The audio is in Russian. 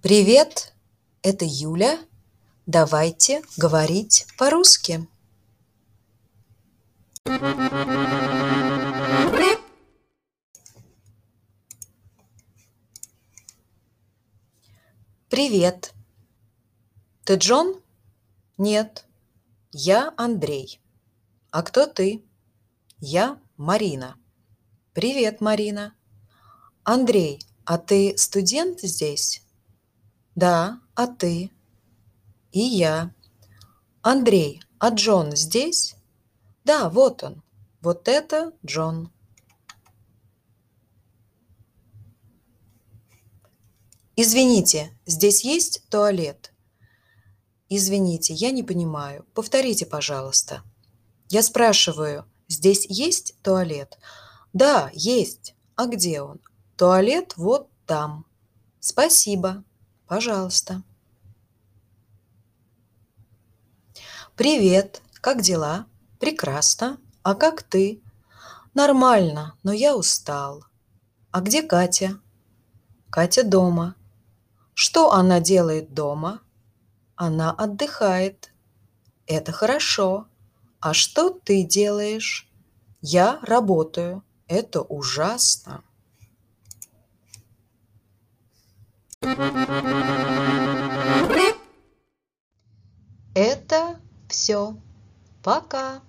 Привет, это Юля. Давайте говорить по-русски. Привет. Ты Джон? Нет. Я Андрей. А кто ты? Я Марина. Привет, Марина. Андрей, а ты студент здесь? Да, а ты? И я. Андрей, а Джон здесь? Да, вот он. Вот это Джон. Извините, здесь есть туалет? Извините, я не понимаю. Повторите, пожалуйста. Я спрашиваю, здесь есть туалет? Да, есть. А где он? Туалет вот там. Спасибо. Пожалуйста. Привет. Как дела? Прекрасно. А как ты? Нормально, но я устал. А где Катя? Катя дома. Что она делает дома? Она отдыхает. Это хорошо. А что ты делаешь? Я работаю. Это ужасно. все. Пока!